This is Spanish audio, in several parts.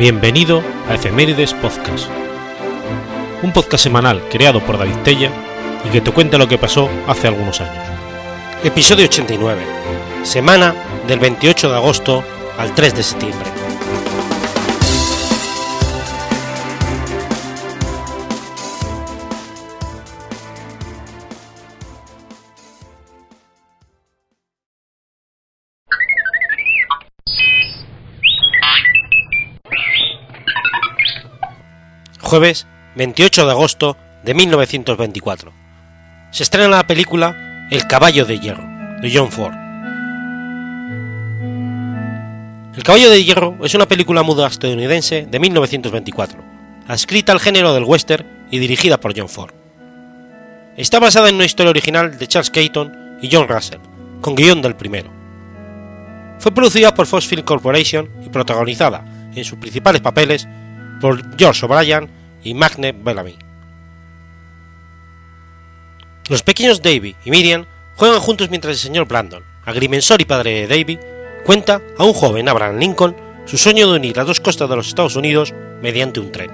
Bienvenido a Efemérides Podcast, un podcast semanal creado por David Tella y que te cuenta lo que pasó hace algunos años. Episodio 89, semana del 28 de agosto al 3 de septiembre. Jueves 28 de agosto de 1924. Se estrena la película El caballo de hierro, de John Ford. El caballo de hierro es una película muda estadounidense de 1924, adscrita al género del western y dirigida por John Ford. Está basada en una historia original de Charles Keaton y John Russell, con guion del primero. Fue producida por Fox Film Corporation y protagonizada, en sus principales papeles, por George O'Brien y Magne Bellamy. Los pequeños Davy y Miriam juegan juntos mientras el señor Brandon, agrimensor y padre de Davy, cuenta a un joven Abraham Lincoln su sueño de unir las dos costas de los Estados Unidos mediante un tren.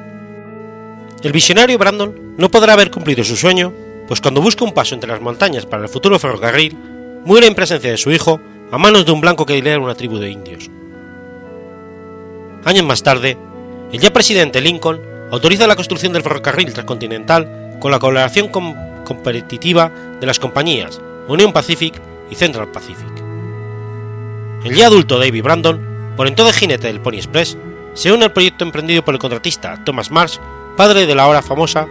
El visionario Brandon no podrá haber cumplido su sueño, pues cuando busca un paso entre las montañas para el futuro ferrocarril, muere en presencia de su hijo a manos de un blanco que lidera una tribu de indios. Años más tarde, el ya presidente Lincoln autoriza la construcción del ferrocarril transcontinental con la colaboración competitiva de las compañías Union Pacific y Central Pacific. El ya adulto David Brandon, por entonces jinete del Pony Express, se une al proyecto emprendido por el contratista Thomas Marsh, padre de la ahora famosa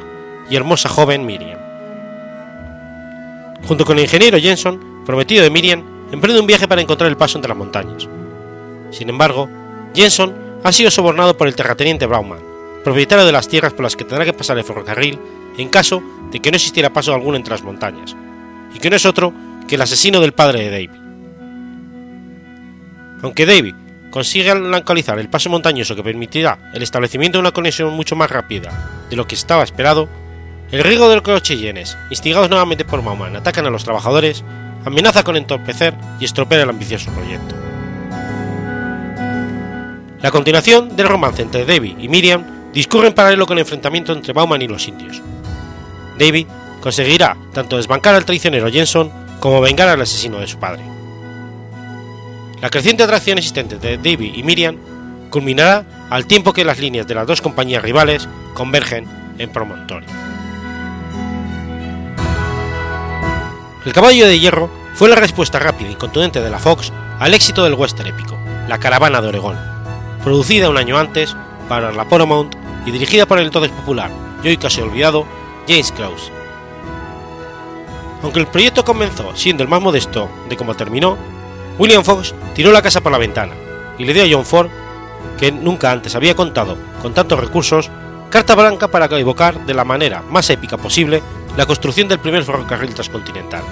y hermosa joven Miriam. Junto con el ingeniero Jenson, prometido de Miriam, emprende un viaje para encontrar el paso entre las montañas. Sin embargo, Jenson ha sido sobornado por el terrateniente Brauman, propietario de las tierras por las que tendrá que pasar el ferrocarril en caso de que no existiera paso alguno entre las montañas, y que no es otro que el asesino del padre de David. Aunque David consigue localizar el paso montañoso que permitirá el establecimiento de una conexión mucho más rápida de lo que estaba esperado, el riesgo de los Cheyennes, instigados nuevamente por Mauman, atacan a los trabajadores, amenaza con entorpecer y estropear el ambicioso proyecto. La continuación del romance entre David y Miriam discurre en paralelo con el enfrentamiento entre Bauman y los indios. David conseguirá tanto desbancar al traicionero Jenson como vengar al asesino de su padre. La creciente atracción existente de David y Miriam culminará al tiempo que las líneas de las dos compañías rivales convergen en promontorio. El caballo de hierro fue la respuesta rápida y contundente de la Fox al éxito del western épico, La Caravana de Oregón, producida un año antes para la Paramount y dirigida por el entonces popular y hoy casi olvidado James Krause. Aunque el proyecto comenzó siendo el más modesto de cómo terminó, William Fox tiró la casa por la ventana y le dio a John Ford, que nunca antes había contado con tantos recursos, carta blanca para evocar de la manera más épica posible la construcción del primer ferrocarril transcontinental.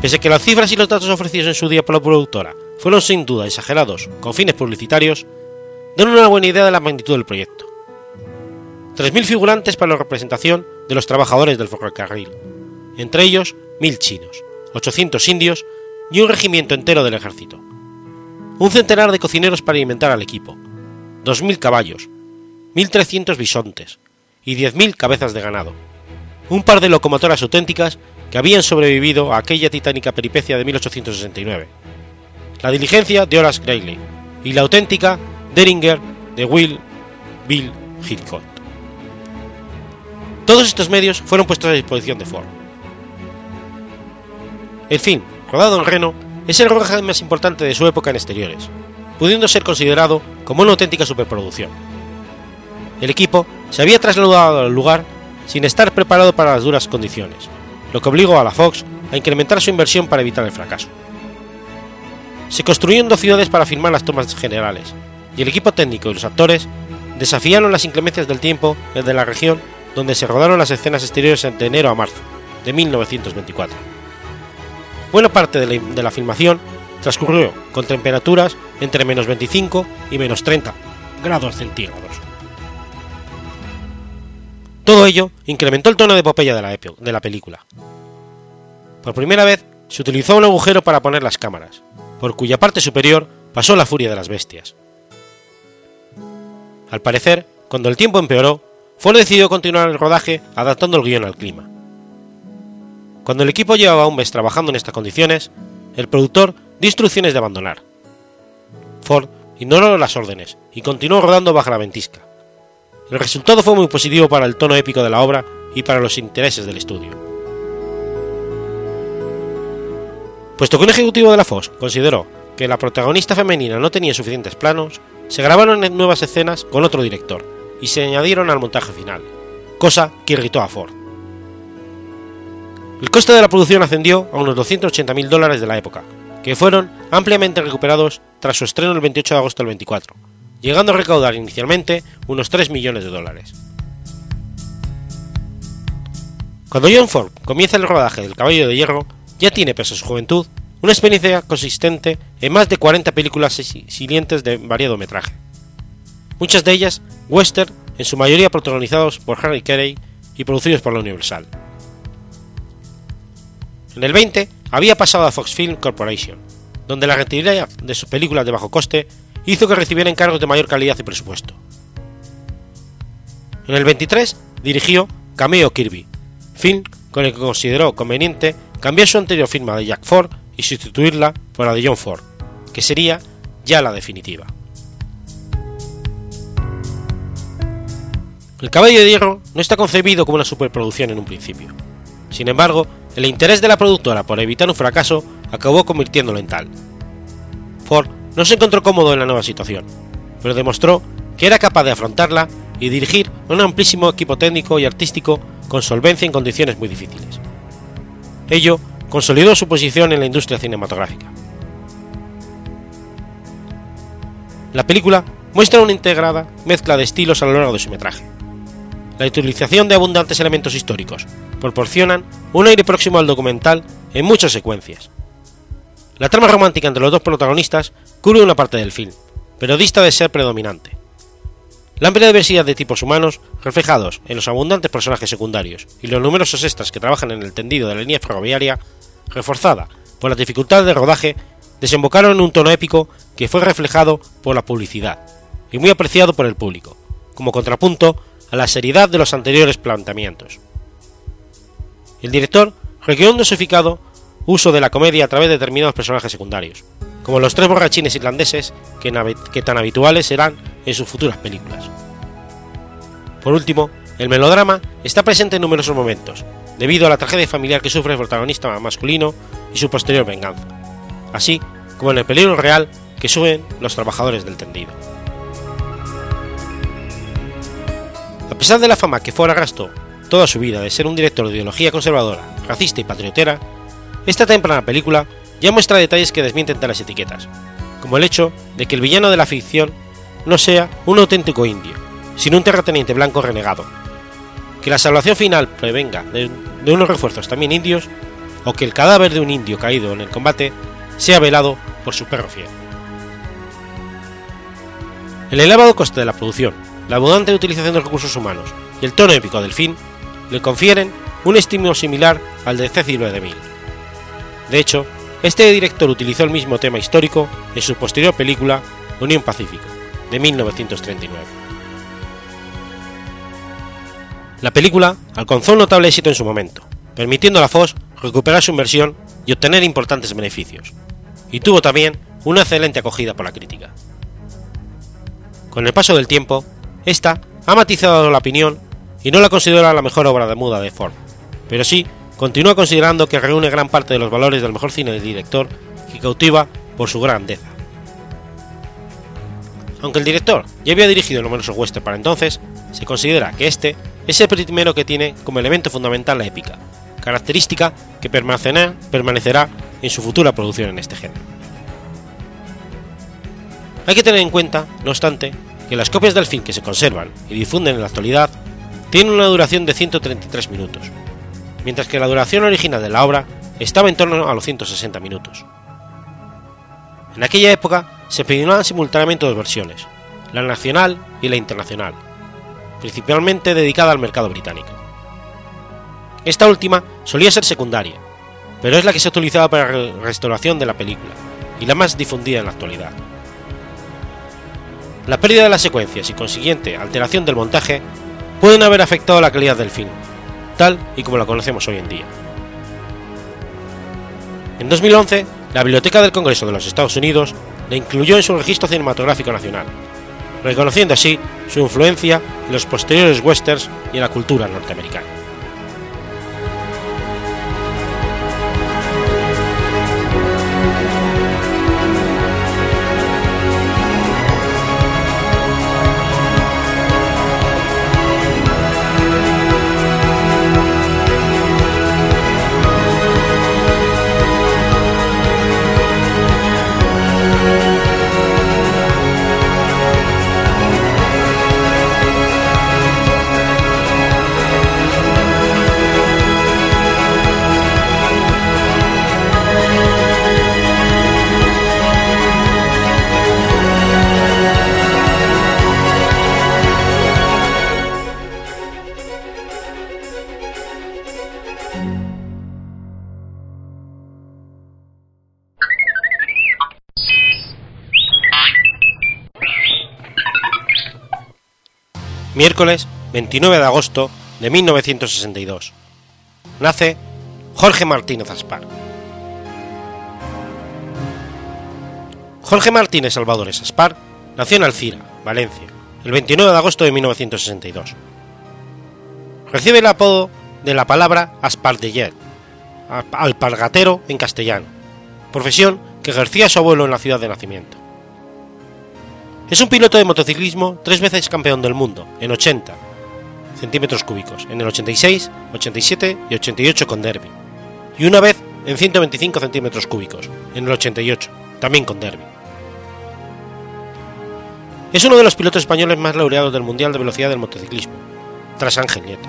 Pese a que las cifras y los datos ofrecidos en su día por la productora fueron sin duda exagerados con fines publicitarios, dan una buena idea de la magnitud del proyecto. 3.000 figurantes para la representación de los trabajadores del ferrocarril, entre ellos 1.000 chinos, 800 indios y un regimiento entero del ejército. Un centenar de cocineros para alimentar al equipo, 2.000 caballos, 1.300 bisontes y 10.000 cabezas de ganado. Un par de locomotoras auténticas que habían sobrevivido a aquella titánica peripecia de 1869 la diligencia de Horace Greeley y la auténtica Deringer de Will Bill Hitchcock. Todos estos medios fueron puestos a disposición de Ford. El film, rodado en Reno, es el rodaje más importante de su época en exteriores, pudiendo ser considerado como una auténtica superproducción. El equipo se había trasladado al lugar sin estar preparado para las duras condiciones, lo que obligó a la Fox a incrementar su inversión para evitar el fracaso se construyeron dos ciudades para filmar las tomas generales, y el equipo técnico y los actores desafiaron las inclemencias del tiempo de la región donde se rodaron las escenas exteriores de enero a marzo de 1924. Buena parte de la, filmación transcurrió con temperaturas entre menos 25 y menos 30 grados centígrados. Todo ello incrementó el tono de epopeya de la, de la película. Por primera vez se utilizó un agujero para poner las cámaras, por cuya parte superior pasó la furia de las bestias. Al parecer, cuando el tiempo empeoró, Ford decidió continuar el rodaje adaptando el guion al clima. Cuando el equipo llevaba un mes trabajando en estas condiciones, el productor dio instrucciones de abandonar. Ford ignoró las órdenes y continuó rodando bajo la ventisca. El resultado fue muy positivo para el tono épico de la obra y para los intereses del estudio. Puesto que un ejecutivo de la Fox consideró que la protagonista femenina no tenía suficientes planos, se grabaron nuevas escenas con otro director y se añadieron al montaje final, cosa que irritó a Ford. El coste de la producción ascendió a unos 280.000 dólares de la época, que fueron ampliamente recuperados tras su estreno el 28 de agosto del 24, llegando a recaudar inicialmente unos 3 millones de dólares. Cuando John Ford comienza el rodaje del Caballo de Hierro, ya tiene, pese a su juventud, una experiencia consistente en más de 40 películas silientes de variado metraje. Muchas de ellas western, en su mayoría protagonizados por Harry Carey y producidos por la Universal. En el 20 había pasado a Fox Film Corporation, donde la rentabilidad de sus películas de bajo coste hizo que recibiera encargos de mayor calidad y presupuesto. En el 23 dirigió Cameo Kirby, film con el que consideró conveniente cambiar su anterior firma de Jack Ford y sustituirla por la de John Ford, que sería ya la definitiva. El Caballo de Hierro no está concebido como una superproducción en un principio. Sin embargo, el interés de la productora por evitar un fracaso acabó convirtiéndolo en tal. Ford no se encontró cómodo en la nueva situación, pero demostró que era capaz de afrontarla y dirigir un amplísimo equipo técnico y artístico con solvencia en condiciones muy difíciles. Ello consolidó su posición en la industria cinematográfica. La película muestra una integrada mezcla de estilos a lo largo de su metraje. La utilización de abundantes elementos históricos proporcionan un aire próximo al documental en muchas secuencias. La trama romántica entre los dos protagonistas cubre una parte del film, pero dista de ser predominante. La amplia diversidad de tipos humanos, reflejados en los abundantes personajes secundarios y los numerosos extras que trabajan en el tendido de la línea ferroviaria, reforzada por las dificultades de rodaje, desembocaron en un tono épico que fue reflejado por la publicidad y muy apreciado por el público, como contrapunto a la seriedad de los anteriores planteamientos. El director requirió un dosificado uso de la comedia a través de determinados personajes secundarios, como los tres borrachines irlandeses que, que tan habituales serán en sus futuras películas. Por último, el melodrama está presente en numerosos momentos, debido a la tragedia familiar que sufre el protagonista masculino y su posterior venganza, así como en el peligro real que suben los trabajadores del tendido. A pesar de la fama que fuera arrastró toda su vida de ser un director de ideología conservadora, racista y patriotera, esta temprana película ya muestra detalles que desmienten tales etiquetas, como el hecho de que el villano de la ficción no sea un auténtico indio, sino un terrateniente blanco renegado, que la salvación final prevenga de, unos refuerzos también indios, o que el cadáver de un indio caído en el combate sea velado por su perro fiel. El elevado coste de la producción, la abundante utilización de recursos humanos y el tono épico del fin le confieren un estímulo similar al de Cecil de Mil. De hecho, este director utilizó el mismo tema histórico en su posterior película Unión Pacífico, de 1939. La película alcanzó un notable éxito en su momento, permitiendo a la Fox recuperar su inversión y obtener importantes beneficios, y tuvo también una excelente acogida por la crítica. Con el paso del tiempo, esta ha matizado la opinión y no la considera la mejor obra de muda de Ford, pero sí continúa considerando que reúne gran parte de los valores del mejor cine del director que cautiva por su grandeza. Aunque el director ya había dirigido numerosos western para entonces, se considera que este es el primero que tiene como elemento fundamental la épica, característica que permanecerá, permanecerá en su futura producción en este género. Hay que tener en cuenta, no obstante, que las copias del film que se conservan y difunden en la actualidad tienen una duración de 133 minutos, mientras que la duración original de la obra estaba en torno a los 160 minutos. En aquella época se filmaban simultáneamente dos versiones, la nacional y la internacional, principalmente dedicada al mercado británico. Esta última solía ser secundaria, pero es la que se utilizaba para la restauración de la película y la más difundida en la actualidad. la pérdida de las secuencias y consiguiente alteración del montaje pueden haber afectado la calidad del film, tal y como la conocemos hoy en día. En 2011, la Biblioteca del Congreso de los Estados Unidos la incluyó en su registro cinematográfico nacional, reconociendo así su influencia en los posteriores westerns y en la cultura norteamericana. Miércoles 29 de agosto de 1962. Nace Jorge Martínez Aspar. Jorge Martínez Salvadores Aspar nació en Alcira, Valencia, el 29 de agosto de 1962. Recibe el apodo de la palabra Aspardeller, alpargatero en castellano, profesión que ejercía su abuelo en la ciudad de nacimiento. Es un piloto de motociclismo tres veces campeón del mundo, en 80 centímetros cúbicos, en el 86, 87 y 88 con Derby, y una vez en 125 centímetros cúbicos, en el 88, también con Derby. Es uno de los pilotos españoles más laureados del Mundial de Velocidad del Motociclismo, tras Ángel Nieto.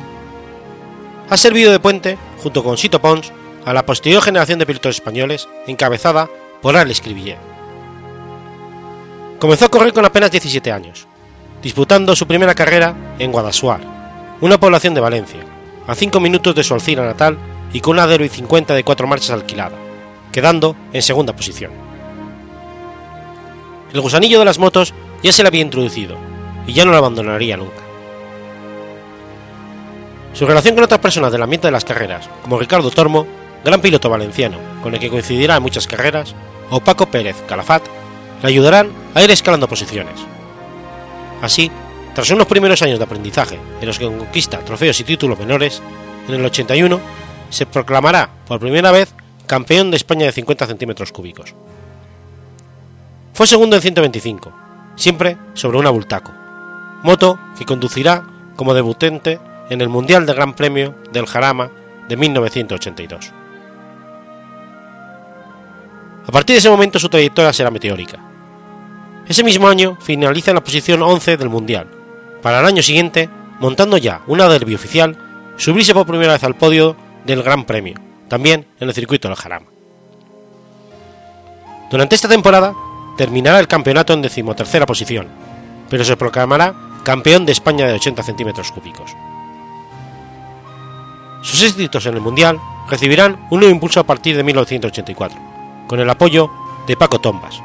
Ha servido de puente, junto con Sito Pons, a la posterior generación de pilotos españoles, encabezada por Alex Cribillet. Comenzó a correr con apenas 17 años, disputando su primera carrera en Guadasuar, una población de Valencia, a 5 minutos de su Alcira natal y con una Derby 50 de 4 marchas alquilada, quedando en segunda posición. El gusanillo de las motos ya se le había introducido y ya no lo abandonaría nunca. Su relación con otras personas del ambiente de las carreras, como Ricardo Tormo, gran piloto valenciano, con el que coincidirá en muchas carreras, o Paco Pérez Calafat, le ayudarán a ir escalando posiciones. Así, tras unos primeros años de aprendizaje en los que conquista trofeos y títulos menores, en el 81 se proclamará por primera vez campeón de España de 50 centímetros cúbicos. Fue segundo en 125, siempre sobre una Bultaco, moto que conducirá como debutante en el Mundial de Gran Premio del Jarama de 1982. A partir de ese momento su trayectoria será meteórica. Ese mismo año finaliza en la posición 11 del Mundial, para el año siguiente, montando ya una derby oficial, subirse por primera vez al podio del Gran Premio, también en el circuito del Jarama. Durante esta temporada terminará el campeonato en decimotercera posición, pero se proclamará campeón de España de 80 centímetros cúbicos. Sus éxitos en el Mundial recibirán un nuevo impulso a partir de 1984, con el apoyo de Paco Tombas.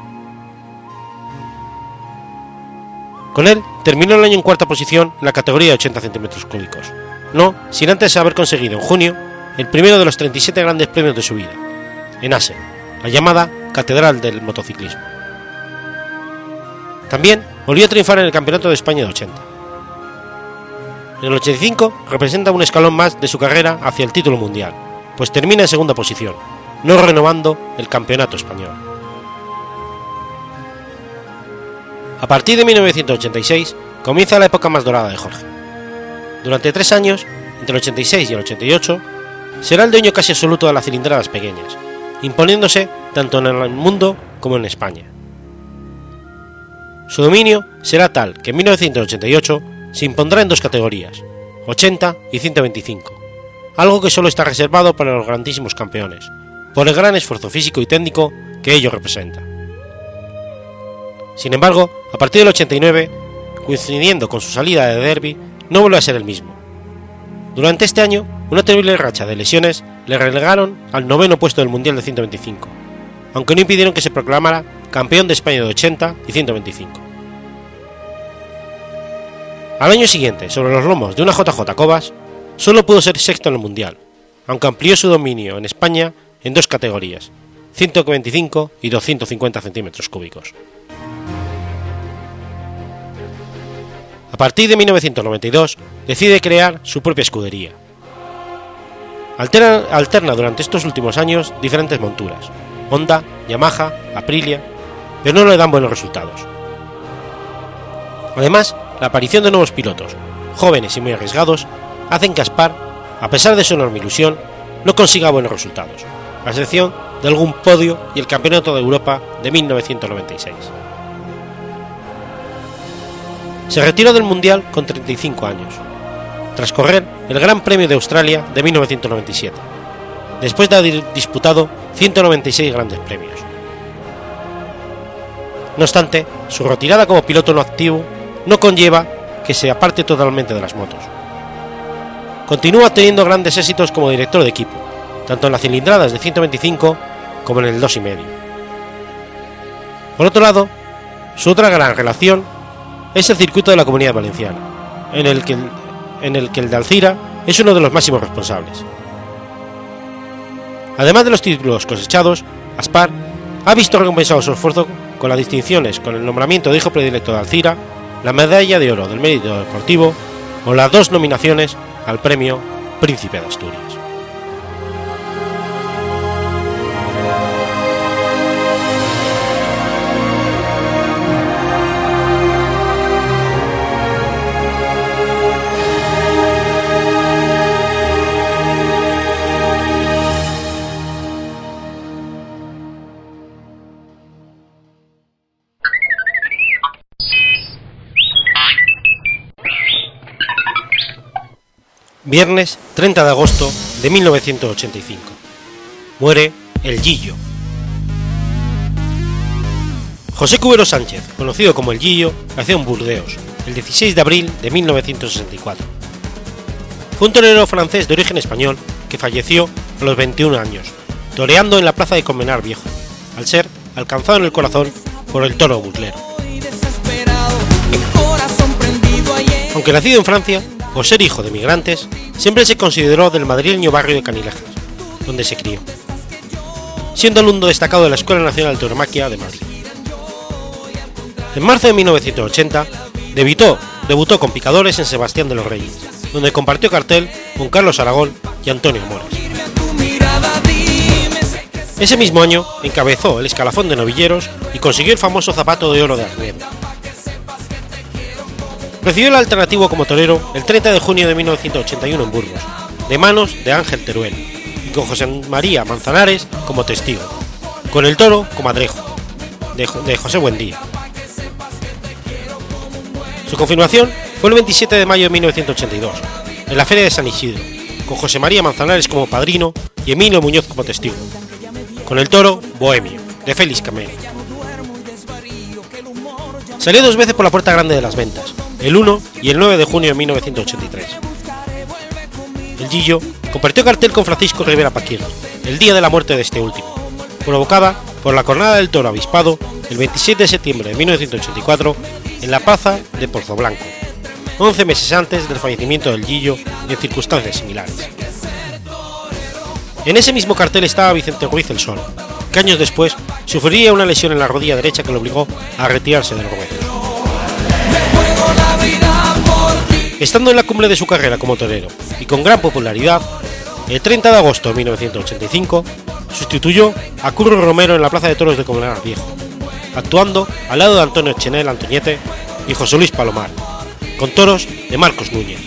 Con él terminó el año en cuarta posición en la categoría de 80 centímetros cúbicos, no sin antes haber conseguido en junio el primero de los 37 grandes premios de su vida, en Assen, la llamada Catedral del Motociclismo. También volvió a triunfar en el Campeonato de España de 80. En el 85 representa un escalón más de su carrera hacia el título mundial, pues termina en segunda posición, no renovando el Campeonato Español. A partir de 1986 comienza la época más dorada de Jorge. Durante tres años, entre el 86 y el 88, será el dueño casi absoluto de las cilindradas pequeñas, imponiéndose tanto en el mundo como en España. Su dominio será tal que en 1988 se impondrá en dos categorías, 80 y 125, algo que solo está reservado para los grandísimos campeones, por el gran esfuerzo físico y técnico que ello representa. Sin embargo, a partir del 89, coincidiendo con su salida de Derby, no vuelve a ser el mismo. Durante este año, una terrible racha de lesiones le relegaron al noveno puesto del Mundial de 125, aunque no impidieron que se proclamara campeón de España de 80 y 125. Al año siguiente, sobre los lomos de una JJ Cobas, solo pudo ser sexto en el Mundial, aunque amplió su dominio en España en dos categorías, 125 y 250 centímetros cúbicos. A partir de 1992 decide crear su propia escudería. Alterna, alterna durante estos últimos años diferentes monturas, Honda, Yamaha, Aprilia, pero no le dan buenos resultados. Además, la aparición de nuevos pilotos, jóvenes y muy arriesgados, hacen que Aspar, a pesar de su enorme ilusión, no consiga buenos resultados, a excepción de algún podio y el Campeonato de Europa de 1996. Se retiró del Mundial con 35 años, tras correr el Gran Premio de Australia de 1997, después de haber disputado 196 grandes premios. No obstante, su retirada como piloto no activo no conlleva que se aparte totalmente de las motos. Continúa teniendo grandes éxitos como director de equipo, tanto en las cilindradas de 125 como en el 2,5. Por otro lado, su otra gran relación es el circuito de la Comunidad Valenciana, en el que, en el, que el de Alcira es uno de los máximos responsables. Además de los títulos cosechados, Aspar ha visto recompensado su esfuerzo con las distinciones con el nombramiento de hijo predilecto de Alcira, la medalla de oro del mérito deportivo o las dos nominaciones al premio Príncipe de Asturias. Viernes 30 de agosto de 1985. Muere el Gillo. José Cubero Sánchez, conocido como el Gillo, nació en Burdeos el 16 de abril de 1964. Fue un torero francés de origen español que falleció a los 21 años, toreando en la plaza de Comenar Viejo, al ser alcanzado en el corazón por el toro burlero. Aunque nacido en Francia, por ser hijo de migrantes, siempre se consideró del madrileño barrio de Canilejas, donde se crió, siendo alumno destacado de la Escuela Nacional de Tauromaquia de Madrid. En marzo de 1980 debutó, debutó con picadores en Sebastián de los Reyes, donde compartió cartel con Carlos Aragón y Antonio Mores. Ese mismo año encabezó el escalafón de novilleros y consiguió el famoso zapato de oro de Arriendo. Recibió el alternativo como torero el 30 de junio de 1981 en Burgos, de manos de Ángel Teruel, y con José María Manzanares como testigo, con el toro como adrejo, de, José Buendía. Su confirmación fue el 27 de mayo de 1982, en la Feria de San Isidro, con José María Manzanares como padrino y Emilio Muñoz como testigo, con el toro Bohemio, de Félix Camelo. Salió dos veces por la puerta grande de las ventas, el 1 y el 9 de junio de 1983. El Gillo compartió cartel con Francisco Rivera Paquirri, el día de la muerte de este último, provocada por la Cornada del Toro Avispado el 27 de septiembre de 1984 en la plaza de Blanco, 11 meses antes del fallecimiento del Gillo en circunstancias similares. En ese mismo cartel estaba Vicente Ruiz el Sol, que años después sufriría una lesión en la rodilla derecha que lo obligó a retirarse del ruedo. Estando en la cumbre de su carrera como torero y con gran popularidad, el 30 de agosto de 1985 sustituyó a Curro Romero en la Plaza de Toros de Comunar Viejo, actuando al lado de Antonio Chenel Antoñete y José Luis Palomar, con toros de Marcos Núñez.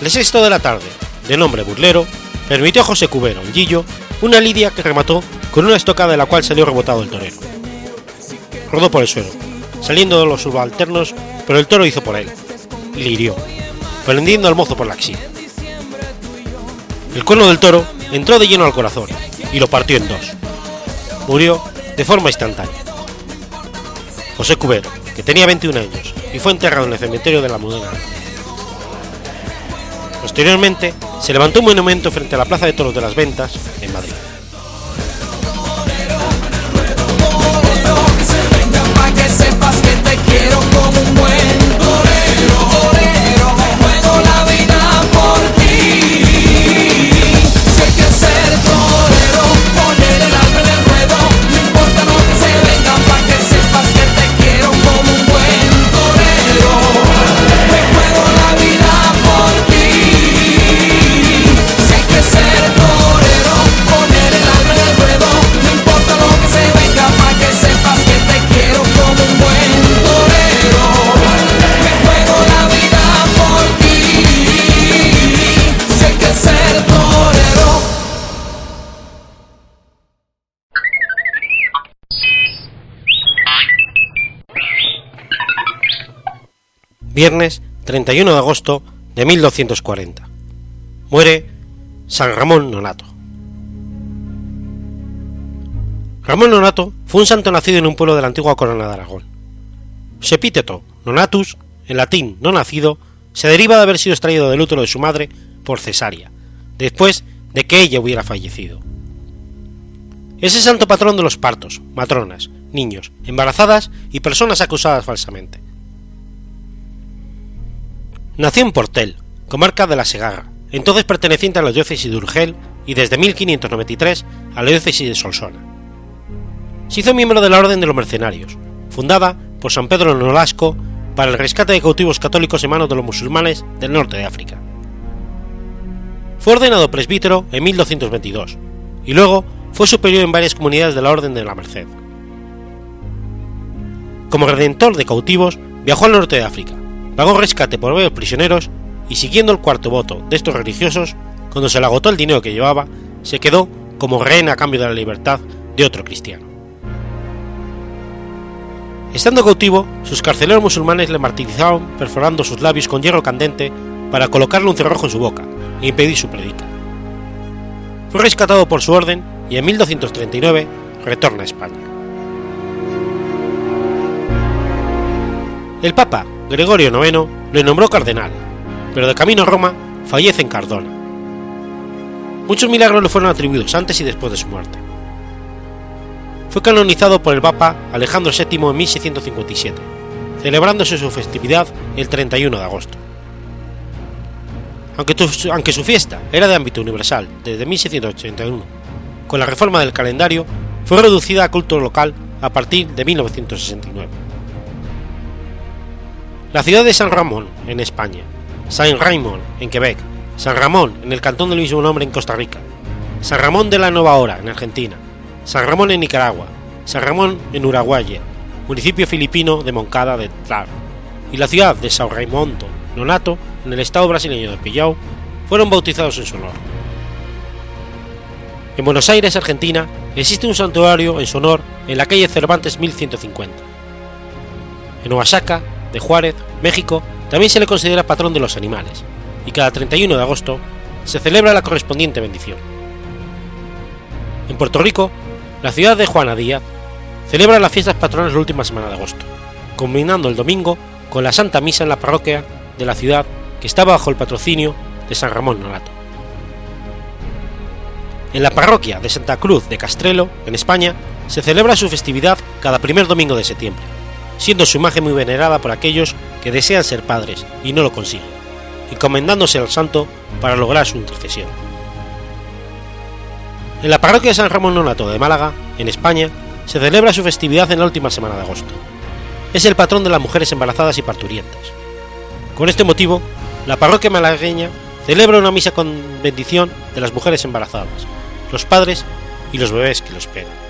El sexto de la tarde, de nombre Burlero, permitió a José Cubero, en Gillo, una lidia que remató con una estocada de la cual salió rebotado el torero. Rodó por el suelo, saliendo de los subalternos, pero el toro hizo por él, le hirió, prendiendo al mozo por la axila. El cuerno del toro entró de lleno al corazón y lo partió en dos. Murió de forma instantánea. José Cubero, que tenía 21 años y fue enterrado en el cementerio de la Mudena. Posteriormente, se levantó un monumento frente a la Plaza de Toros de las Ventas, en Madrid. Viernes 31 de agosto de 1240. Muere San Ramón Nonato. Ramón Nonato fue un santo nacido en un pueblo de la antigua corona de Aragón. Sepíteto nonatus, en latín no nacido, se deriva de haber sido extraído del útero de su madre por cesárea, después de que ella hubiera fallecido. Es el santo patrón de los partos, matronas, niños, embarazadas y personas acusadas falsamente. Nació en Portel, comarca de la Segarra, entonces perteneciente a la diócesis de Urgel y desde 1593 a la diócesis de Solsona. Se hizo miembro de la Orden de los Mercenarios, fundada por San Pedro Nolasco para el rescate de cautivos católicos en manos de los musulmanes del norte de África. Fue ordenado presbítero en 1222 y luego fue superior en varias comunidades de la Orden de la Merced. Como redentor de cautivos, viajó al norte de África, pagó rescate por varios prisioneros y siguiendo el cuarto voto de estos religiosos, cuando se le agotó el dinero que llevaba, se quedó como rehén a cambio de la libertad de otro cristiano. Estando cautivo, sus carceleros musulmanes le martirizaron perforando sus labios con hierro candente para colocarle un cerrojo en su boca e impedir su predica. Fue rescatado por su orden y en 1239 retorna a España. El Papa Gregorio IX le nombró cardenal, pero de camino a Roma fallece en Cardona. Muchos milagros le fueron atribuidos antes y después de su muerte. Fue canonizado por el Papa Alejandro VII en 1657, celebrándose su festividad el 31 de agosto. Aunque, aunque su fiesta era de ámbito universal desde 1681, con la reforma del calendario fue reducida a culto local a partir de 1969. La ciudad de San Ramón, en España, Saint Raymond, en Quebec, San Ramón, en el cantón del mismo nombre en Costa Rica, San Ramón de la Nueva Hora, en Argentina, San Ramón en Nicaragua, San Ramón en Uruguay, municipio filipino de Moncada de Tlar, y la ciudad de São Raimundo Nonato, en el estado brasileño de Pillau, fueron bautizados en su honor. En Buenos Aires, Argentina, existe un santuario en su honor en la calle Cervantes 1150. En Oaxaca, de Juárez, México, también se le considera patrón de los animales, y cada 31 de agosto se celebra la correspondiente bendición. En Puerto Rico, la ciudad de Juana Díaz celebra las fiestas patronas la última semana de agosto, combinando el domingo con la Santa Misa en la parroquia de la ciudad que está bajo el patrocinio de San Ramón Nonato. En la parroquia de Santa Cruz de Castrelo, en España, se celebra su festividad cada primer domingo de septiembre, siendo su imagen muy venerada por aquellos que desean ser padres y no lo consiguen, encomendándose al santo para lograr su intercesión. En la parroquia de San Ramón Nonato de Málaga, en España, se celebra su festividad en la última semana de agosto. Es el patrón de las mujeres embarazadas y parturientas. Con este motivo, la parroquia malagueña celebra una misa con bendición de las mujeres embarazadas, los padres y los bebés que lo esperan.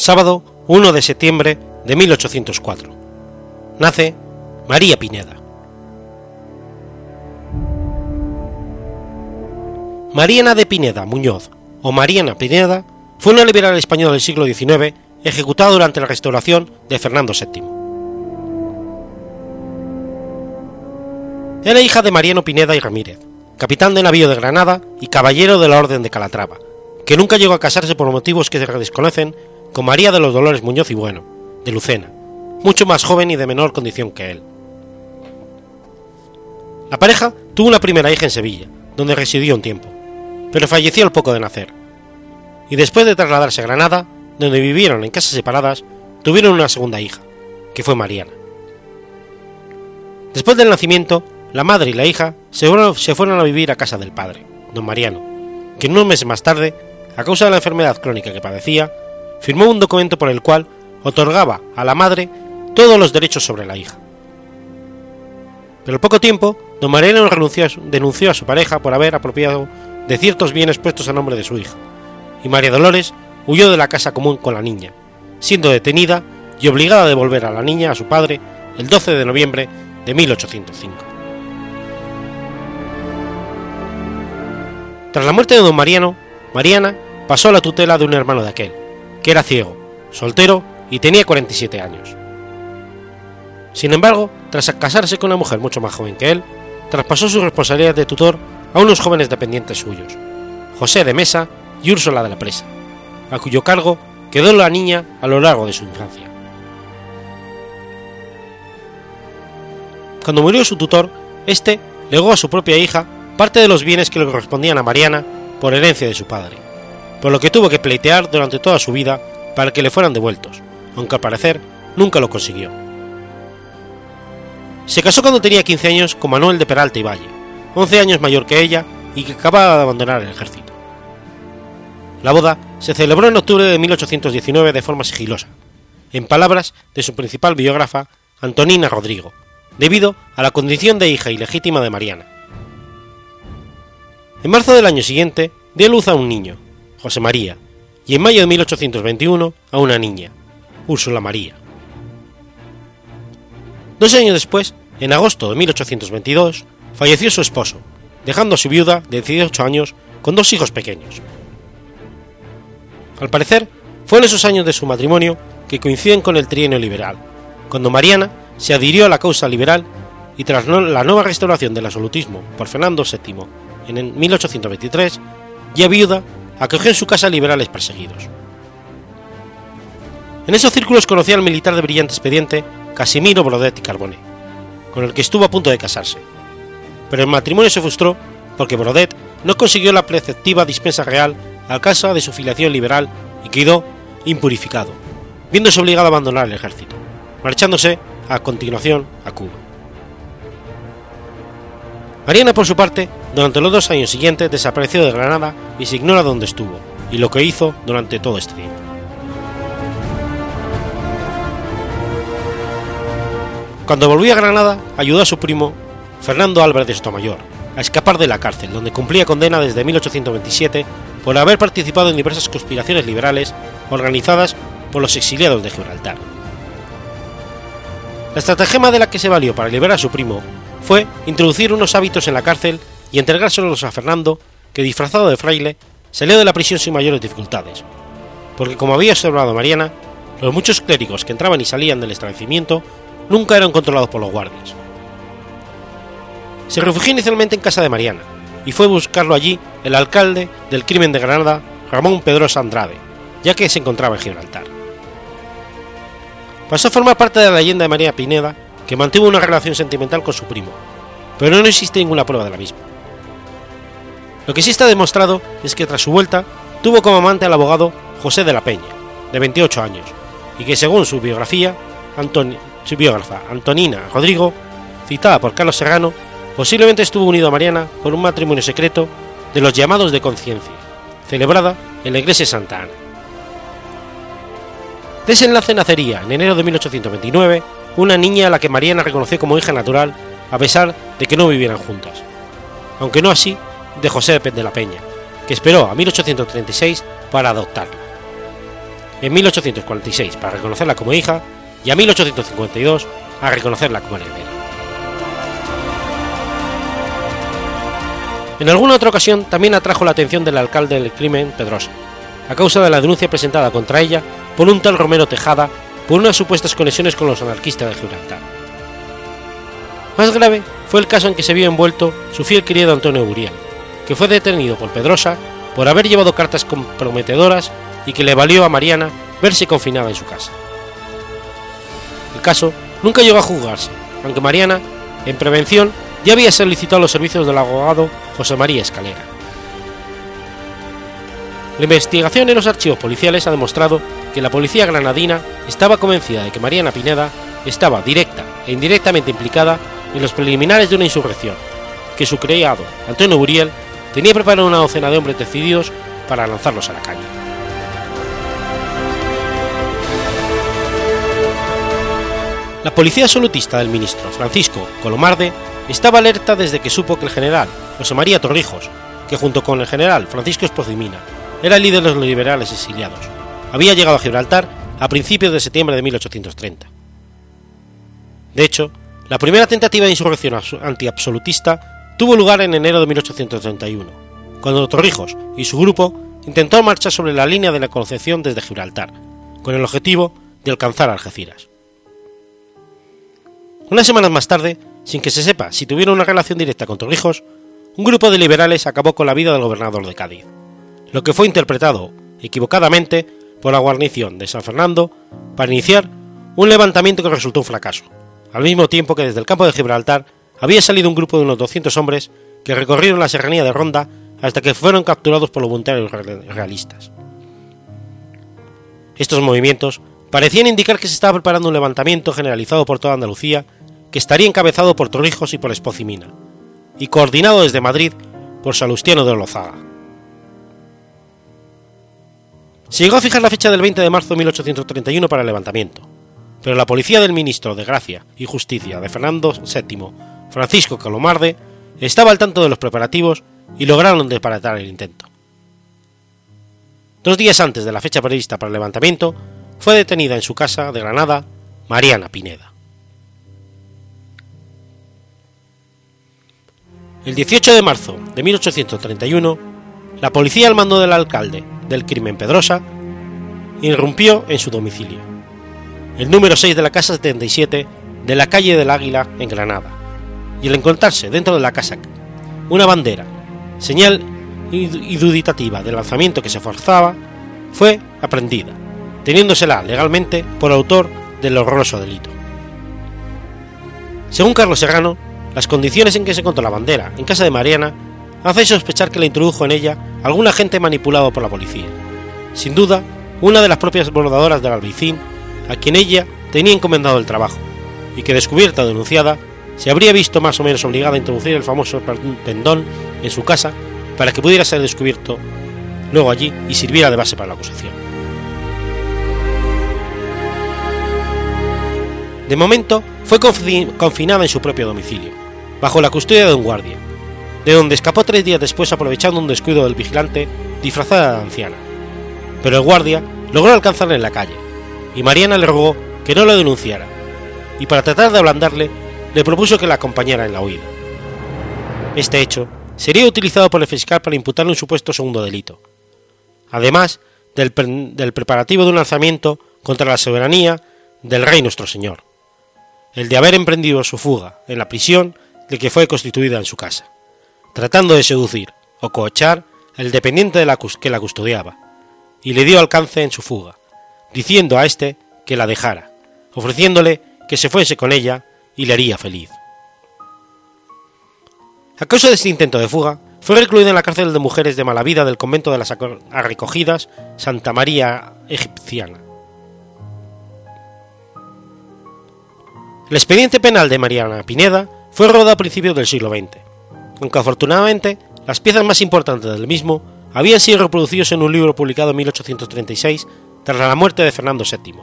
sábado 1 de septiembre de 1804. Nace María Pineda. Mariana de Pineda Muñoz o Mariana Pineda fue una liberal española del siglo XIX ejecutada durante la restauración de Fernando VII. Era hija de Mariano Pineda y Ramírez, capitán de navío de Granada y caballero de la Orden de Calatrava, que nunca llegó a casarse por motivos que se desconocen con María de los Dolores Muñoz y Bueno, de Lucena, mucho más joven y de menor condición que él. La pareja tuvo una primera hija en Sevilla, donde residió un tiempo, pero falleció al poco de nacer. Y después de trasladarse a Granada, donde vivieron en casas separadas, tuvieron una segunda hija, que fue Mariana. Después del nacimiento, la madre y la hija se fueron, a vivir a casa del padre, don Mariano, que unos meses más tarde, a causa de la enfermedad crónica que padecía, firmó un documento por el cual otorgaba a la madre todos los derechos sobre la hija. Pero al poco tiempo, don Mariano denunció a su pareja por haber apropiado de ciertos bienes puestos a nombre de su hija, y María Dolores huyó de la casa común con la niña, siendo detenida y obligada a devolver a la niña a su padre el 12 de noviembre de 1805. Tras la muerte de don Mariano, Mariana pasó a la tutela de un hermano de aquel, que era ciego, soltero y tenía 47 años. Sin embargo, tras casarse con una mujer mucho más joven que él, traspasó su responsabilidad de tutor a unos jóvenes dependientes suyos, José de Mesa y Úrsula de la Presa, a cuyo cargo quedó la niña a lo largo de su infancia. Cuando murió su tutor, este legó a su propia hija parte de los bienes que le correspondían a Mariana por herencia de su padre, por lo que tuvo que pleitear durante toda su vida para que le fueran devueltos, aunque al parecer nunca lo consiguió. Se casó cuando tenía 15 años con Manuel de Peralta y Valle, 11 años mayor que ella y que acababa de abandonar el ejército. La boda se celebró en octubre de 1819 de forma sigilosa, en palabras de su principal biógrafa, Antonina Rodrigo, debido a la condición de hija ilegítima de Mariana. En marzo del año siguiente dio luz a un niño, José María, y en mayo de 1821 a una niña, Úrsula María. Dos años después, en agosto de 1822, falleció su esposo, dejando a su viuda de 18 años con dos hijos pequeños. Al parecer, fue en esos años de su matrimonio que coinciden con el trienio liberal, cuando Mariana se adhirió a la causa liberal y tras la nueva restauración del absolutismo por Fernando VII en 1823, ya viuda, acogió en su casa liberales perseguidos. En esos círculos conoció al militar de brillante expediente Casimiro Brodet y Carbone, con el que estuvo a punto de casarse, pero el matrimonio se frustró porque Brodet no consiguió la preceptiva dispensa real al causa de su filiación liberal y quedó impurificado, viéndose obligado a abandonar el ejército, marchándose a continuación a Cuba. Mariana, por su parte, durante los dos años siguientes desapareció de Granada y se ignora dónde estuvo y lo que hizo durante todo este tiempo. Cuando volvió a Granada, ayudó a su primo, Fernando Álvarez de Sotomayor, a escapar de la cárcel, donde cumplía condena desde 1827 por haber participado en diversas conspiraciones liberales organizadas por los exiliados de Gibraltar. La estratagema de la que se valió para liberar a su primo fue introducir unos hábitos en la cárcel y entregárselos a Fernando, que disfrazado de fraile salió de la prisión sin mayores dificultades, porque como había observado Mariana, los muchos clérigos que entraban y salían del establecimiento nunca eran controlados por los guardias. Se refugió inicialmente en casa de Mariana, y fue a buscarlo allí el alcalde del crimen de Granada, Ramón Pedrosa Andrade, ya que se encontraba en Gibraltar. Pasó a formar parte de la leyenda de María Pineda, que mantuvo una relación sentimental con su primo, pero no existe ninguna prueba de la misma. Lo que sí está demostrado es que tras su vuelta tuvo como amante al abogado José de la Peña, de 28 años, y que según su biografía, biógrafa Antonina Rodrigo, citada por Carlos Serrano, posiblemente estuvo unido a Mariana por un matrimonio secreto de los llamados de conciencia, celebrada en la iglesia Santa Ana. De ese enlace nacería en enero de 1829 una niña a la que Mariana reconoció como hija natural a pesar de que no vivieran juntas, aunque no así de José de la Peña, que esperó a 1836 para adoptarla, en 1846 para reconocerla como hija y a 1852 a reconocerla como heredera. En alguna otra ocasión también atrajo la atención del alcalde del crimen, Pedrosa, a causa de la denuncia presentada contra ella por un tal Romero Tejada por unas supuestas conexiones con los anarquistas de Gibraltar. Más grave fue el caso en que se vio envuelto su fiel querido Antonio Uriel, que fue detenido por Pedrosa por haber llevado cartas comprometedoras y que le valió a Mariana verse confinada en su casa. El caso nunca llegó a juzgarse, aunque Mariana, en prevención, ya había solicitado los servicios del abogado José María Escalera. La investigación en los archivos policiales ha demostrado que la policía granadina estaba convencida de que Mariana Pineda estaba directa e indirectamente implicada en los preliminares de una insurrección, que su criado, Antonio Buriel, tenía preparado una docena de hombres decididos para lanzarlos a la calle. La policía absolutista del ministro Francisco Colomarde estaba alerta desde que supo que el general José María Torrijos, que junto con el general Francisco Espozimina era el líder de los liberales exiliados, había llegado a Gibraltar a principios de septiembre de 1830. De hecho, la primera tentativa de insurrección antiabsolutista tuvo lugar en enero de 1831, cuando Torrijos y su grupo intentó marchar sobre la línea de la Concepción desde Gibraltar, con el objetivo de alcanzar Algeciras. Unas semanas más tarde, sin que se sepa si tuvieron una relación directa con Torrijos, un grupo de liberales acabó con la vida del gobernador de Cádiz, lo que fue interpretado equivocadamente por la guarnición de San Fernando para iniciar un levantamiento que resultó un fracaso, al mismo tiempo que desde el campo de Gibraltar había salido un grupo de unos 200 hombres que recorrieron la serranía de Ronda hasta que fueron capturados por los voluntarios realistas. Estos movimientos parecían indicar que se estaba preparando un levantamiento generalizado por toda Andalucía que estaría encabezado por Torrijos y por Espocimina, y coordinado desde Madrid por Salustiano de Lozaga. Se llegó a fijar la fecha del 20 de marzo de 1831 para el levantamiento, pero la policía del ministro de Gracia y Justicia de Fernando VII, Francisco Calomarde, estaba al tanto de los preparativos y lograron desbaratar el intento. Dos días antes de la fecha prevista para el levantamiento, fue detenida en su casa de Granada Mariana Pineda. El 18 de marzo de 1831, la policía al mando del alcalde del crimen Pedrosa irrumpió en su domicilio, el número 6 de la casa 77 de la calle del Águila en Granada, y al encontrarse dentro de la casa una bandera, señal induditativa del lanzamiento que se forzaba, fue aprendida, teniéndosela legalmente por autor del horroroso delito. Según Carlos Serrano, las condiciones en que se encontró la bandera en casa de Mariana hace sospechar que la introdujo en ella algún agente manipulado por la policía. Sin duda, una de las propias bordadoras del Albaicín, a quien ella tenía encomendado el trabajo, y que descubierta o denunciada, se habría visto más o menos obligada a introducir el famoso pendón en su casa para que pudiera ser descubierto luego allí y sirviera de base para la acusación. De momento, fue confinada en su propio domicilio, bajo la custodia de un guardia, de donde escapó tres días después aprovechando un descuido del vigilante disfrazada de anciana. Pero el guardia logró alcanzarla en la calle, y Mariana le rogó que no lo denunciara, y para tratar de ablandarle, le propuso que la acompañara en la huida. Este hecho sería utilizado por el fiscal para imputarle un supuesto segundo delito, además del, del preparativo de un alzamiento contra la soberanía del Rey Nuestro Señor, el de haber emprendido su fuga en la prisión de que fue constituida en su casa tratando de seducir o coachar al dependiente de la que la custodiaba, y le dio alcance en su fuga, diciendo a éste que la dejara, ofreciéndole que se fuese con ella y le haría feliz. A causa de este intento de fuga, fue recluido en la cárcel de mujeres de mala vida del convento de las Recogidas Santa María Egipciana. El expediente penal de Mariana Pineda fue rodado a principios del siglo XX, aunque afortunadamente las piezas más importantes del mismo habían sido reproducidos en un libro publicado en 1836 tras la muerte de Fernando VII,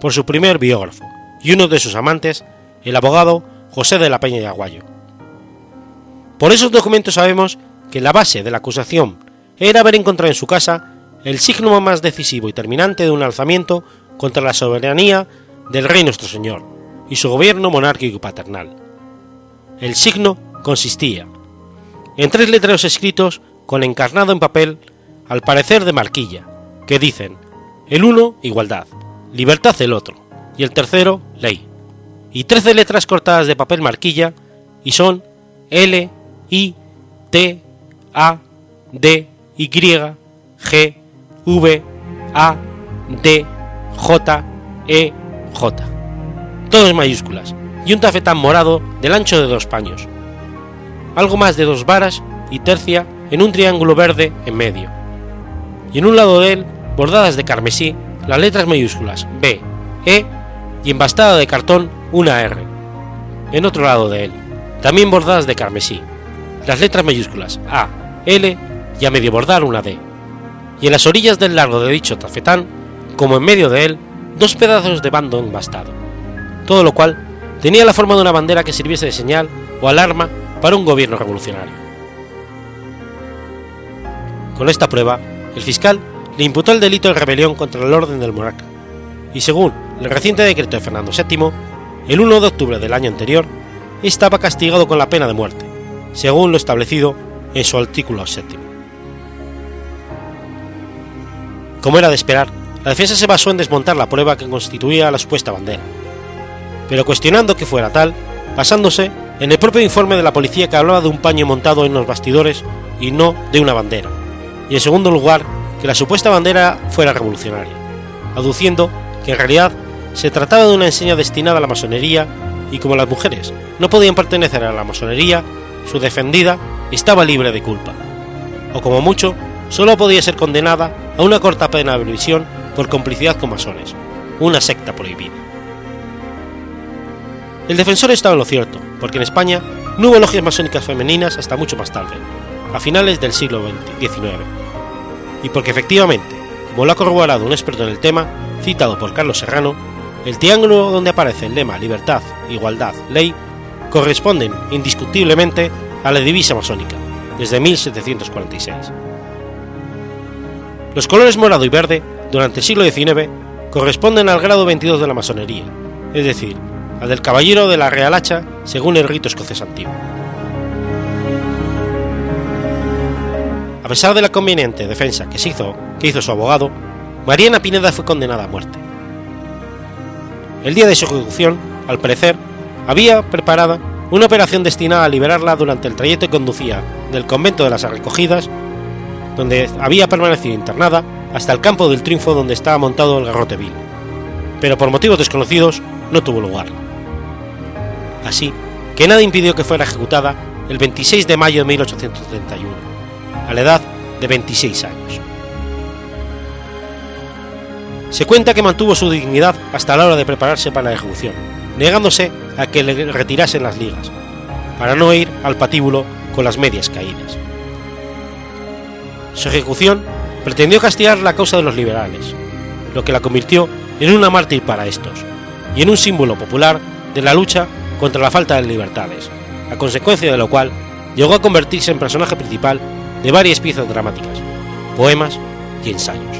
por su primer biógrafo y uno de sus amantes, el abogado José de la Peña de Aguayo. Por esos documentos sabemos que la base de la acusación era haber encontrado en su casa el signo más decisivo y terminante de un alzamiento contra la soberanía del Rey Nuestro Señor y su gobierno monárquico y paternal. El signo consistía en tres letreros escritos con encarnado en papel, al parecer de marquilla, que dicen el uno igualdad, libertad el otro y el tercero ley, y 13 letras cortadas de papel marquilla y son L, I, T, A, D, Y, G, V, A, D, J, E, J. Todo en mayúsculas y un tafetán morado del ancho de dos paños. Algo más de dos varas y tercia en un triángulo verde en medio. Y en un lado de él, bordadas de carmesí, las letras mayúsculas B, E y embastada de cartón una R. En otro lado de él, también bordadas de carmesí, las letras mayúsculas A, L y a medio bordar una D. Y en las orillas del largo de dicho tafetán, como en medio de él, dos pedazos de bando embastado. Todo lo cual tenía la forma de una bandera que sirviese de señal o alarma para un gobierno revolucionario. Con esta prueba, el fiscal le imputó el delito de rebelión contra el orden del monarca, y según el reciente decreto de Fernando VII, el 1 de octubre del año anterior, estaba castigado con la pena de muerte, según lo establecido en su artículo séptimo. Como era de esperar, la defensa se basó en desmontar la prueba que constituía la supuesta bandera, pero cuestionando que fuera tal, basándose en el propio informe de la policía que hablaba de un paño montado en los bastidores y no de una bandera, y en segundo lugar, que la supuesta bandera fuera revolucionaria, aduciendo que en realidad se trataba de una enseña destinada a la masonería y como las mujeres no podían pertenecer a la masonería, su defendida estaba libre de culpa, o como mucho, solo podía ser condenada a una corta pena de prisión por complicidad con masones, una secta prohibida. El defensor estaba en lo cierto, porque en España no hubo logias masónicas femeninas hasta mucho más tarde, a finales del siglo XIX, y porque efectivamente, como lo ha corroborado un experto en el tema, citado por Carlos Serrano, el triángulo donde aparece el lema libertad, igualdad, ley, corresponden indiscutiblemente a la divisa masónica, desde 1746. Los colores morado y verde, durante el siglo XIX, corresponden al grado 22 de la masonería, es decir, al del caballero de la Real Hacha según el rito escocés antiguo. A pesar de la conveniente defensa que, hizo, que hizo su abogado, Mariana Pineda fue condenada a muerte. El día de su ejecución, al parecer, había preparada una operación destinada a liberarla durante el trayecto que conducía del convento de las Recogidas, donde había permanecido internada, hasta el campo del triunfo donde estaba montado el garrote vil, pero por motivos desconocidos no tuvo lugar. Así que nada impidió que fuera ejecutada el 26 de mayo de 1831, a la edad de 26 años. Se cuenta que mantuvo su dignidad hasta la hora de prepararse para la ejecución, negándose a que le retirasen las ligas, para no ir al patíbulo con las medias caídas. Su ejecución pretendió castigar la causa de los liberales, lo que la convirtió en una mártir para estos y en un símbolo popular de la lucha contra la falta de libertades, a consecuencia de lo cual llegó a convertirse en personaje principal de varias piezas dramáticas, poemas y ensayos.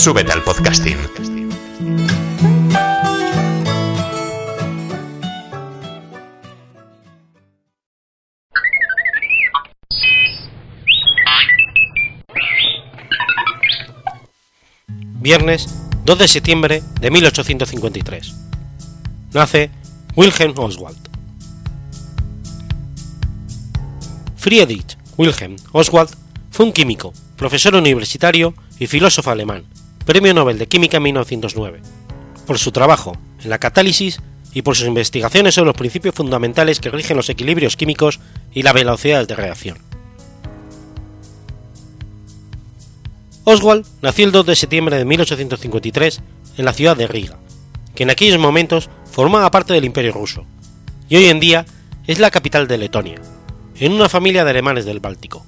Súbete al podcasting. Viernes 2 de septiembre de 1853. Nace Wilhelm Oswald. Friedrich Wilhelm Oswald fue un químico, profesor universitario y filósofo alemán, premio Nobel de Química en 1909, por su trabajo en la catálisis y por sus investigaciones sobre los principios fundamentales que rigen los equilibrios químicos y la velocidad de reacción. Oswald nació el 2 de septiembre de 1853 en la ciudad de Riga, que en aquellos momentos formaba parte del Imperio ruso, y hoy en día es la capital de Letonia, en una familia de alemanes del Báltico.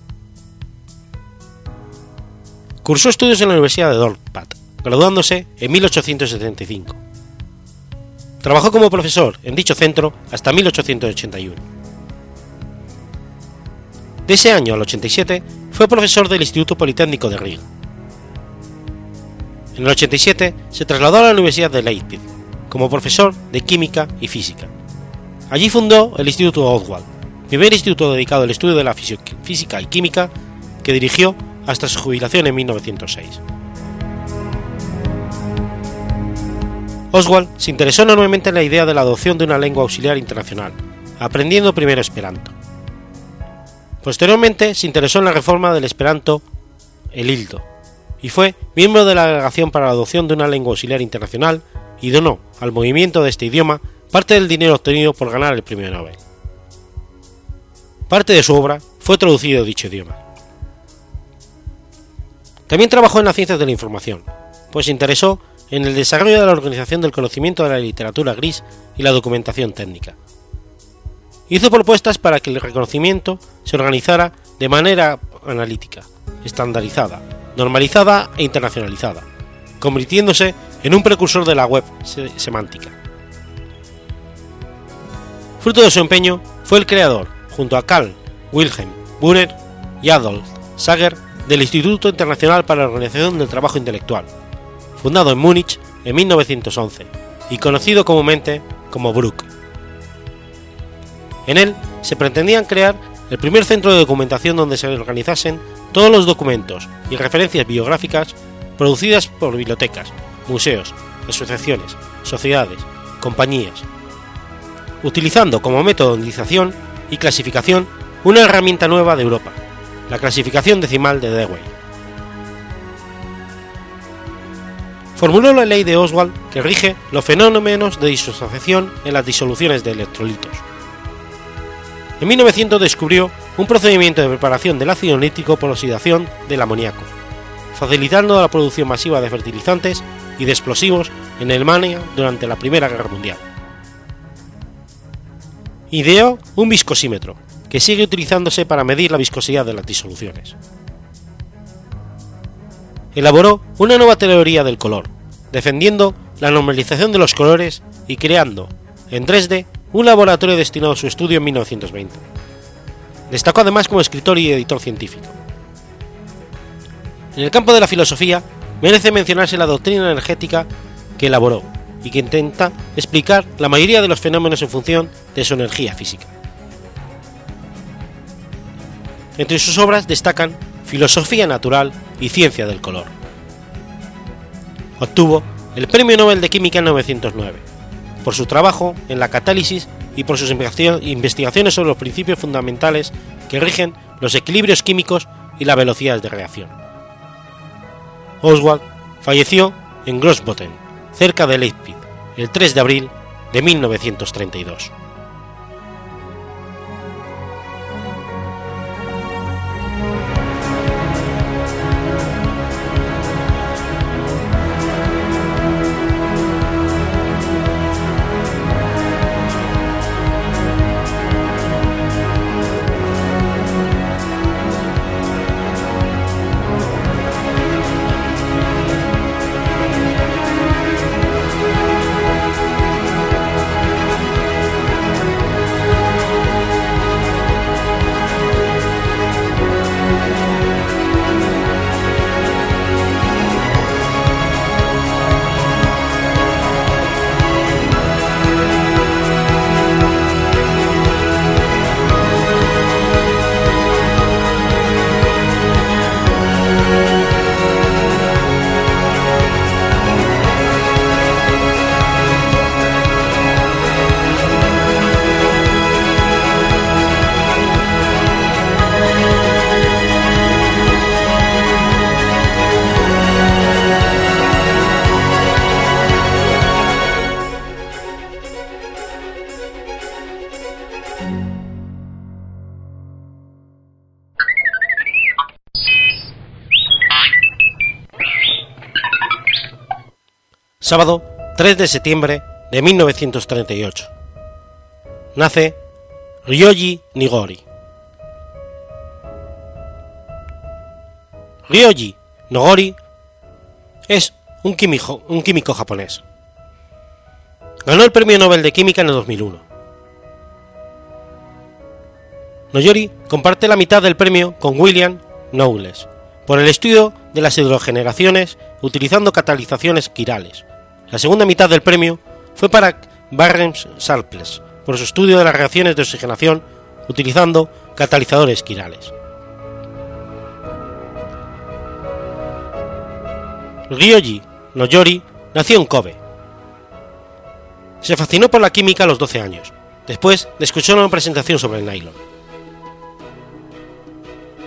Cursó estudios en la Universidad de Dorpat, graduándose en 1875. Trabajó como profesor en dicho centro hasta 1881. De ese año al 87 fue profesor del Instituto Politécnico de Riga. En el 87 se trasladó a la Universidad de Leipzig como profesor de química y física. Allí fundó el Instituto Oswald, primer instituto dedicado al estudio de la física y química que dirigió hasta su jubilación en 1906. Oswald se interesó enormemente en la idea de la adopción de una lengua auxiliar internacional, aprendiendo primero esperanto. Posteriormente se interesó en la reforma del esperanto el Hildo, y fue miembro de la Delegación para la Adopción de una Lengua Auxiliar Internacional y donó al movimiento de este idioma parte del dinero obtenido por ganar el premio Nobel. Parte de su obra fue traducido a dicho idioma. También trabajó en las ciencias de la información, pues se interesó en el desarrollo de la organización del conocimiento de la literatura gris y la documentación técnica. Hizo propuestas para que el reconocimiento se organizara de manera analítica, estandarizada, normalizada e internacionalizada, convirtiéndose en un precursor de la web semántica. Fruto de su empeño fue el creador, junto a Carl Wilhelm Buhrer y Adolf Sager, del Instituto Internacional para la Organización del Trabajo Intelectual, fundado en Múnich en 1911 y conocido comúnmente como Bruck. En él se pretendían crear el primer centro de documentación donde se organizasen todos los documentos y referencias biográficas producidas por bibliotecas, museos, asociaciones, sociedades, compañías, utilizando como indización y clasificación una herramienta nueva de Europa, la clasificación decimal de Dewey. Formuló la ley de Oswald que rige los fenómenos de disociación en las disoluciones de electrolitos. En 1900 descubrió un procedimiento de preparación del ácido nítrico por oxidación del amoníaco, facilitando la producción masiva de fertilizantes y de explosivos en Alemania durante la Primera Guerra Mundial. Ideó un viscosímetro, que sigue utilizándose para medir la viscosidad de las disoluciones. Elaboró una nueva teoría del color, defendiendo la normalización de los colores y creando, en 3D, un laboratorio destinado a su estudio en 1920 Destacó además como escritor y editor científico. En el campo de la filosofía, merece mencionarse la doctrina energética que elaboró y que intenta explicar la mayoría de los fenómenos en función de su energía física. Entre sus obras destacan Filosofía Natural y Ciencia del Color. Obtuvo el Premio Nobel de Química en 1909 por su trabajo en la catálisis y por sus investigaciones sobre los principios fundamentales que rigen los equilibrios químicos y la velocidad de reacción. Oswald falleció en Grossbotten, cerca de Leipzig, el 3 de abril de 1932. Sábado 3 de septiembre de 1938. Nace Ryoji Nigori. Ryoji Nigori es un químico, un químico japonés. Ganó el Premio Nobel de Química en el 2001. Noyori comparte la mitad del premio con William Knowles por el estudio de las hidrogeneraciones utilizando catalizaciones quirales, la segunda mitad del premio fue para Barnes Salples por su estudio de las reacciones de oxigenación utilizando catalizadores quirales. Ryoji Noyori nació en Kobe. Se fascinó por la química a los 12 años, después de escuchar una presentación sobre el nylon.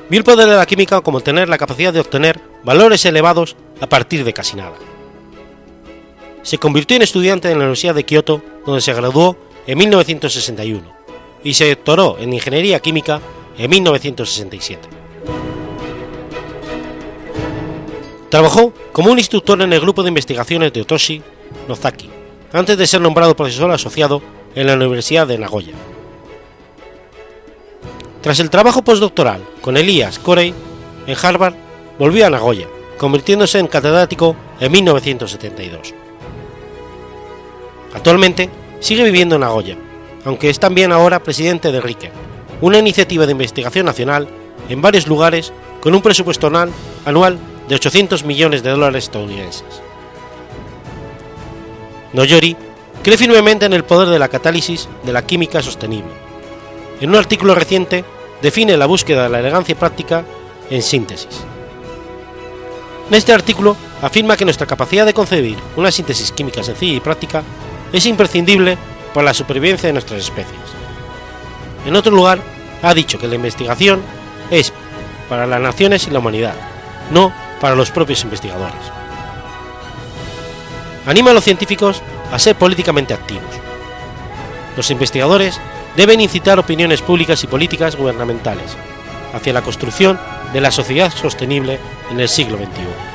Vio el poder de la química como tener la capacidad de obtener valores elevados a partir de casi nada se convirtió en estudiante en la Universidad de Kioto, donde se graduó en 1961, y se doctoró en Ingeniería Química en 1967. Trabajó como un instructor en el grupo de investigaciones de Otoshi Nozaki, antes de ser nombrado profesor asociado en la Universidad de Nagoya. Tras el trabajo postdoctoral con Elias Corey en Harvard, volvió a Nagoya, convirtiéndose en catedrático en 1972. Actualmente sigue viviendo en Nagoya, aunque es también ahora presidente de RIKE, una iniciativa de investigación nacional en varios lugares con un presupuesto anual de 800 millones de dólares estadounidenses. Noyori cree firmemente en el poder de la catálisis de la química sostenible. En un artículo reciente define la búsqueda de la elegancia práctica en síntesis. En este artículo afirma que nuestra capacidad de concebir una síntesis química sencilla y práctica es imprescindible para la supervivencia de nuestras especies. En otro lugar, ha dicho que la investigación es para las naciones y la humanidad, no para los propios investigadores. Anima a los científicos a ser políticamente activos. Los investigadores deben incitar opiniones públicas y políticas gubernamentales hacia la construcción de la sociedad sostenible en el siglo XXI.